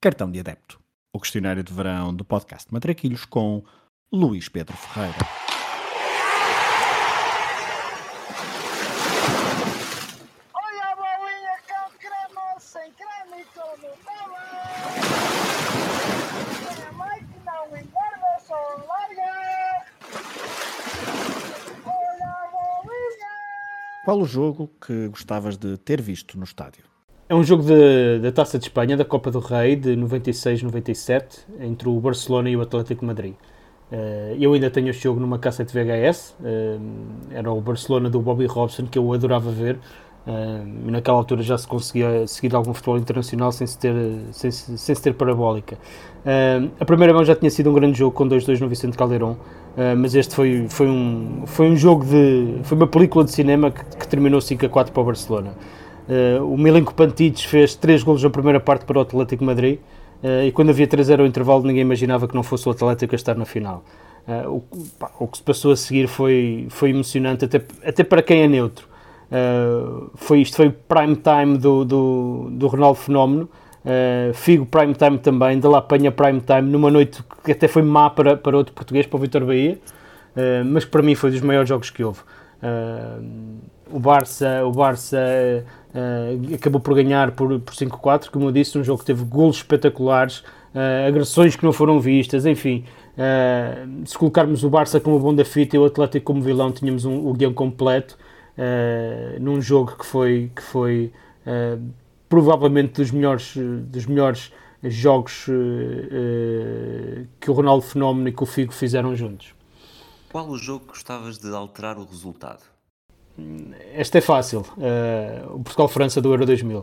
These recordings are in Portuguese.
Cartão de Adepto, o questionário de verão do podcast Matraquilhos com Luís Pedro Ferreira. Olha a bolinha com creme, sem creme com Nutella. Minha mãe que não engorda, só larga. Olha a bolinha. Qual o jogo que gostavas de ter visto no estádio? É um jogo da Taça de Espanha, da Copa do Rei, de 96-97, entre o Barcelona e o Atlético Madrid. Eh, eu ainda tenho este jogo numa cassete VHS, eh, era o Barcelona do Bobby Robson, que eu adorava ver, e naquela altura já se conseguia seguir algum futebol internacional sem se ter, sem, se- sem se ter parabólica. Eh, a primeira mão já tinha sido um grande jogo com 2-2 no Vicente Caldeirão, eh, mas este foi, foi, um, foi um jogo de. foi uma película de cinema que, que terminou 5-4 para o Barcelona. Uh, o Milenko Pantic fez 3 golos na primeira parte para o Atlético Madrid uh, e quando havia 3-0 ao intervalo ninguém imaginava que não fosse o Atlético a estar na final. Uh, o, pá, o que se passou a seguir foi, foi emocionante, até, até para quem é neutro. Uh, foi isto, foi prime time do, do, do Ronaldo Fenómeno, uh, Figo prime time também, de La Penha prime time, numa noite que até foi má para, para outro português, para o Vitor Bahia, uh, mas para mim foi dos maiores jogos que houve. O Barça, o Barça uh, acabou por ganhar por, por 5-4, como eu disse, um jogo que teve golos espetaculares, uh, agressões que não foram vistas, enfim. Uh, se colocarmos o Barça como bom da fita e o Atlético como vilão, tínhamos um, o guião completo num jogo que foi, que foi provavelmente dos melhores, dos melhores jogos que o Ronaldo Fenómeno e que o Figo fizeram juntos. Qual o jogo que gostavas de alterar o resultado? Esta é fácil. Uh, o Portugal-França do Euro 2000.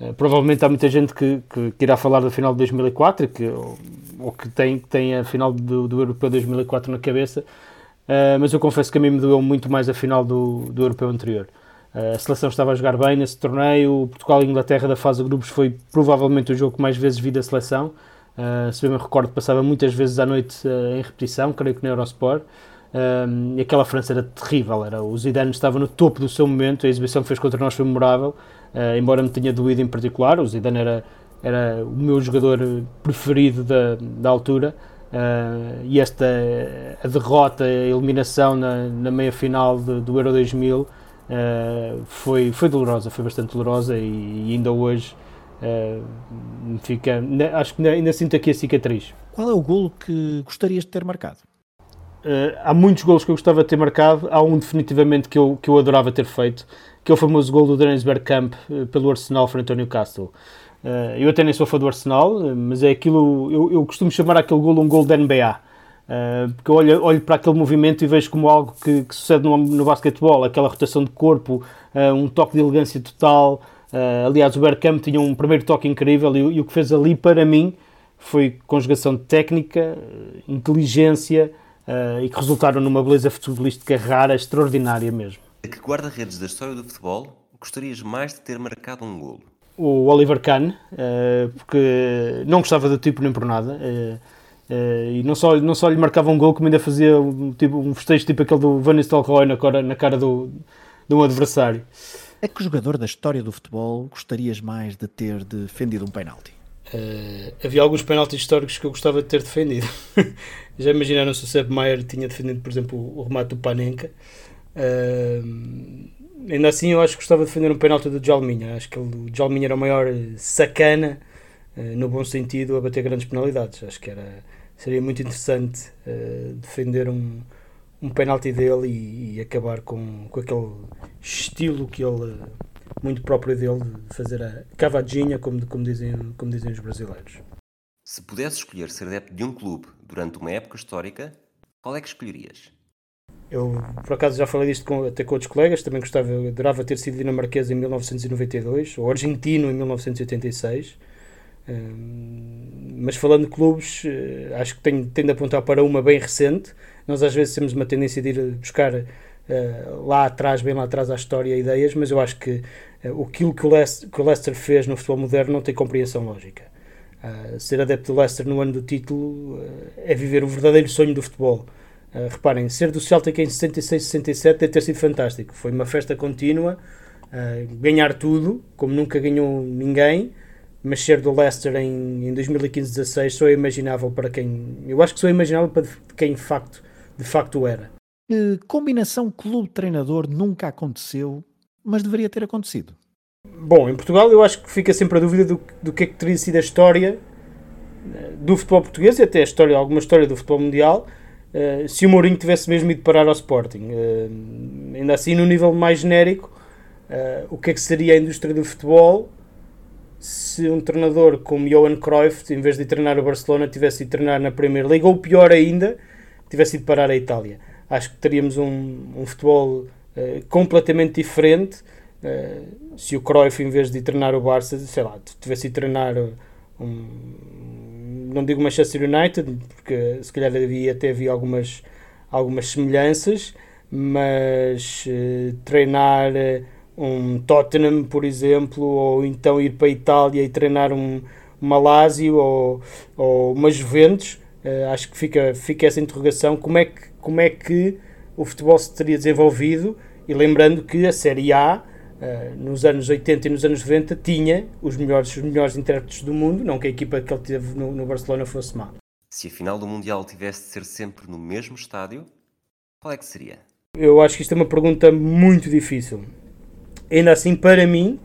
Uh, provavelmente há muita gente que, que, que, irá falar da final de 2004 que, ou, ou que tem, tem a final do, do Europeu 2004 na cabeça, uh, mas eu confesso que a mim me doeu muito mais a final do, do Europeu anterior. a seleção estava a jogar bem nesse torneio. Portugal Inglaterra da fase de grupos foi provavelmente o jogo que mais vezes vi da seleção. se bem me recordo, passava muitas vezes à noite em repetição, creio que na Eurosport. Um, e aquela França era terrível, era, o Zidane estava no topo do seu momento, a exibição que fez contra nós foi memorável, uh, embora me tenha doído em particular, o Zidane era, era o meu jogador preferido da, da altura, uh, e esta a derrota, a eliminação na, na meia final de, do Euro 2000 uh, foi, foi dolorosa, foi bastante dolorosa e, e ainda hoje fica, acho que ainda, ainda sinto aqui a cicatriz. Qual é o golo que gostarias de ter marcado? Uh, há muitos golos que eu gostava de ter marcado, há um definitivamente que eu, que eu adorava ter feito, que é o famoso gol do Dennis Bergkamp uh, pelo Arsenal frente ao Newcastle. Uh, eu até nem sou fã do Arsenal, mas é aquilo, eu, eu costumo chamar aquele gol um gol da NBA, porque eu olho, olho para aquele movimento e vejo como algo que, que sucede no, no basquetebol, aquela rotação de corpo, um toque de elegância total. aliás, o Bergkamp tinha um primeiro toque incrível e, e o que fez ali para mim foi conjugação de técnica, inteligência, Uh, e que resultaram numa beleza futebolística rara, extraordinária mesmo. A que guarda-redes da história do futebol gostarias mais de ter marcado um golo? O Oliver Kahn, uh, porque não gostava do tipo nem por nada. Uh, e não só, não só lhe marcava um gol, como ainda fazia um, tipo, um festejo tipo aquele do Van Nistelrooy na cara, na cara do, de um adversário. A que jogador da história do futebol gostarias mais de ter defendido um penalti? Uh, havia alguns penaltis históricos que eu gostava de ter defendido. Já imaginaram se o Sepp Maier tinha defendido, por exemplo, o, remate do Panenka. Uh, ainda assim, eu acho que gostava de defender um penalti do Jalminha. Acho que ele, o Jalminha era o maior sacana, uh, no bom sentido, a bater grandes penalidades. Acho que era, seria muito interessante defender um, um penalti dele e, e, acabar com, com aquele estilo que ele muito próprio dele de fazer a cavadinha, como, como, dizem, como dizem os brasileiros. Se pudesse escolher ser adepto de um clube durante uma época histórica, qual é que escolherias? Eu, por acaso, já falei disto com, até com outros colegas, também gostava, adorava ter sido dinamarquês em 1992, ou argentino em 1986. Um, mas falando de clubes, uh, acho que tenho, de apontar para uma bem recente. Nós às vezes temos uma tendência de ir buscar Uh, lá atrás, bem lá atrás à história e ideias, mas eu acho que aquilo que o, Leicester, que o Leicester fez no futebol moderno não tem compreensão lógica. Uh, ser adepto do Leicester no ano do título é viver o verdadeiro sonho do futebol. reparem, ser do Celtic em 66, 67 deve ter sido fantástico. Foi uma festa contínua, ganhar tudo, como nunca ganhou ninguém, mas ser do Leicester em, em 2015-16 só é imaginável para quem. Eu acho que só é imaginável para quem de facto, de facto era. Combinação clube-treinador nunca aconteceu, mas deveria ter acontecido. Bom, em Portugal eu acho que fica sempre a dúvida do, do que é que teria sido a história eh, do futebol português e até a história, alguma história do futebol mundial uh, se o Mourinho tivesse mesmo ido parar ao Sporting. Uh, ainda assim, no nível mais genérico, o que é que seria a indústria do futebol se um treinador como Johan Cruyff, em vez de treinar o Barcelona, tivesse ido treinar na Premier League, ou pior ainda, tivesse ido parar a Itália. Acho que teríamos um, um futebol completamente diferente Uh, se o Cruyff, em vez de treinar o Barça, sei lá, tivesse de treinar um, não digo Manchester United, porque se calhar havia, até havia algumas, algumas semelhanças, mas uh, treinar uh, um Tottenham, por exemplo, ou então ir para a Itália e treinar um, uma Lazio ou, ou uma Juventus, acho que fica, fica essa interrogação, como é que, como é que o futebol se teria desenvolvido, e lembrando que a Série A Uh, nos anos 80 e nos anos 90 tinha os melhores, os melhores intérpretes do mundo, não que a equipa que ele teve no, no Barcelona fosse má. Se a final do Mundial tivesse de ser sempre no mesmo estádio, qual é que seria? Eu acho que isto é uma pergunta muito difícil. Ainda assim, para mim,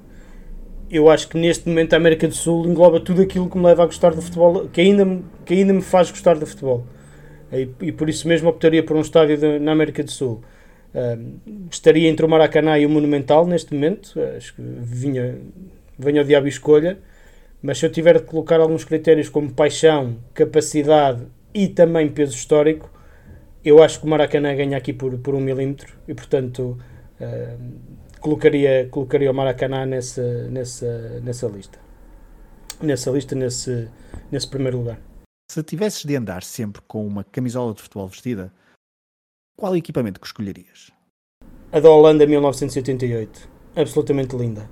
eu acho que neste momento a América do Sul engloba tudo aquilo que me leva a gostar do futebol, que ainda, que ainda me faz gostar do futebol. E, e por isso mesmo optaria por um estádio de, na América do Sul. Uh, estaria entre o Maracanã e o Monumental neste momento. Acho que vinha, venha o diabo escolha. Mas se eu tiver de colocar alguns critérios como paixão, capacidade e também peso histórico, eu acho que o Maracanã ganha aqui por, por um milímetro e, portanto, uh, colocaria, colocaria o Maracanã nessa, nessa, nessa lista. Nessa lista, nesse, nesse primeiro lugar. Se tivesses de andar sempre com uma camisola de futebol vestida, qual equipamento que escolherias? A da Holanda 1988. Absolutamente linda.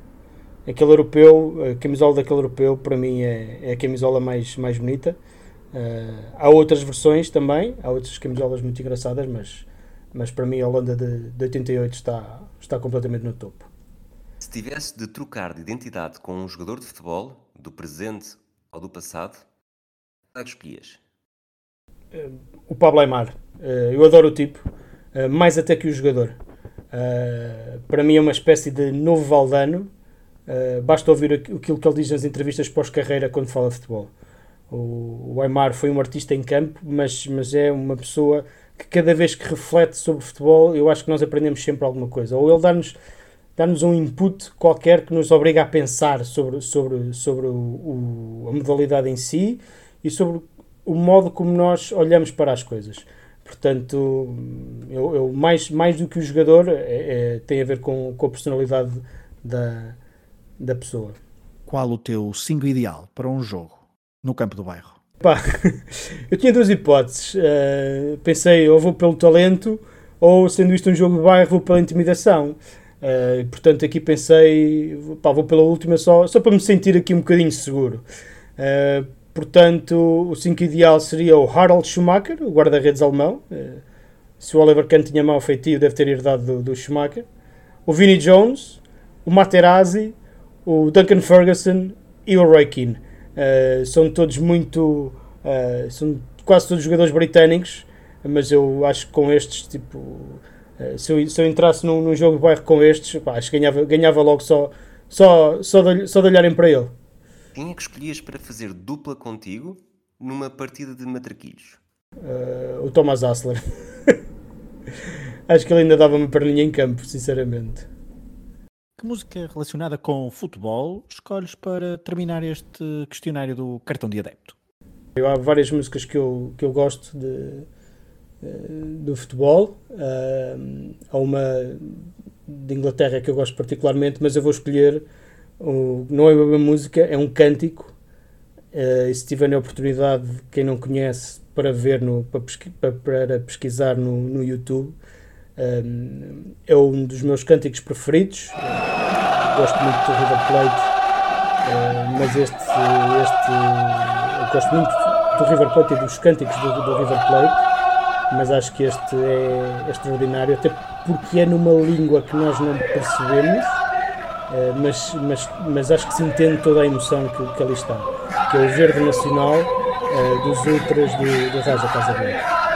Aquele europeu, a camisola daquele europeu, para mim é, é a camisola mais, mais bonita. Uh, há outras versões também, há outras camisolas muito engraçadas, mas, mas para mim a Holanda de, de 88 está, está completamente no topo. Se tivesse de trocar de identidade com um jogador de futebol, do presente ou do passado, que escolhias? Uh, o Pablo Aymar. Uh, eu adoro o tipo, uh, mais até que o jogador. Uh, para mim é uma espécie de novo Valdano. basta ouvir aquilo que ele diz nas entrevistas pós-carreira quando fala de futebol. O Aymar foi um artista em campo, mas, mas é uma pessoa que cada vez que reflete sobre futebol, eu acho que nós aprendemos sempre alguma coisa. Ou ele dá-nos dá-nos um input qualquer que nos obriga a pensar sobre, sobre, sobre o, o, a modalidade em si e sobre o modo como nós olhamos para as coisas. Portanto, eu, eu mais, mais do que o jogador, é, é, tem a ver com, com a personalidade da, da pessoa. Qual o teu 5 ideal para um jogo no campo do bairro? Pá, eu tinha duas hipóteses. Uh, pensei, ou vou pelo talento, ou sendo isto um jogo de bairro, vou pela intimidação. Uh, portanto, aqui pensei, pá, vou pela última só, só para me sentir aqui um bocadinho seguro. Uh, Portanto, o 5 ideal seria o Harald Schumacher, o guarda-redes alemão. Eh, se o Oliver Kahn tinha mau feitio, deve ter herdado do, do Schumacher. O Vinnie Jones, o Materazzi, o Duncan Ferguson e o Roy Keane. Uh, são todos muito. Uh, são quase todos jogadores britânicos, mas eu acho que com estes, tipo. Uh, se, eu, se eu entrasse num, num jogo de bairro com estes, pá, acho que ganhava, ganhava logo só, só, só, de, só de olharem para ele. Quem é que escolhias para fazer dupla contigo numa partida de matraquilhos? Uh, o Thomas Assler. Acho que ele ainda dava uma perninha em campo, sinceramente. Que música relacionada com futebol escolhes para terminar este questionário do cartão de adepto? Eu, há várias músicas que eu, que eu gosto de, uh, do futebol. Uh, há uma de Inglaterra que eu gosto particularmente, mas eu vou escolher o, não é uma música, é um cântico. Uh, e se tiverem a oportunidade, quem não conhece, para ver, no, para, pesqui, para, para pesquisar no, no YouTube, um, eh, é um dos meus cânticos preferidos. Uh, gosto muito do River Plate, uh, mas este, este eu gosto muito do River Plate e dos cânticos do, do River Plate, mas acho que este é extraordinário, até porque é numa língua que nós não percebemos mas, mas, mas acho que se entende toda a emoção que, que ali está, que é o verde nacional uh, dos ultras do, do Raja Casablanca.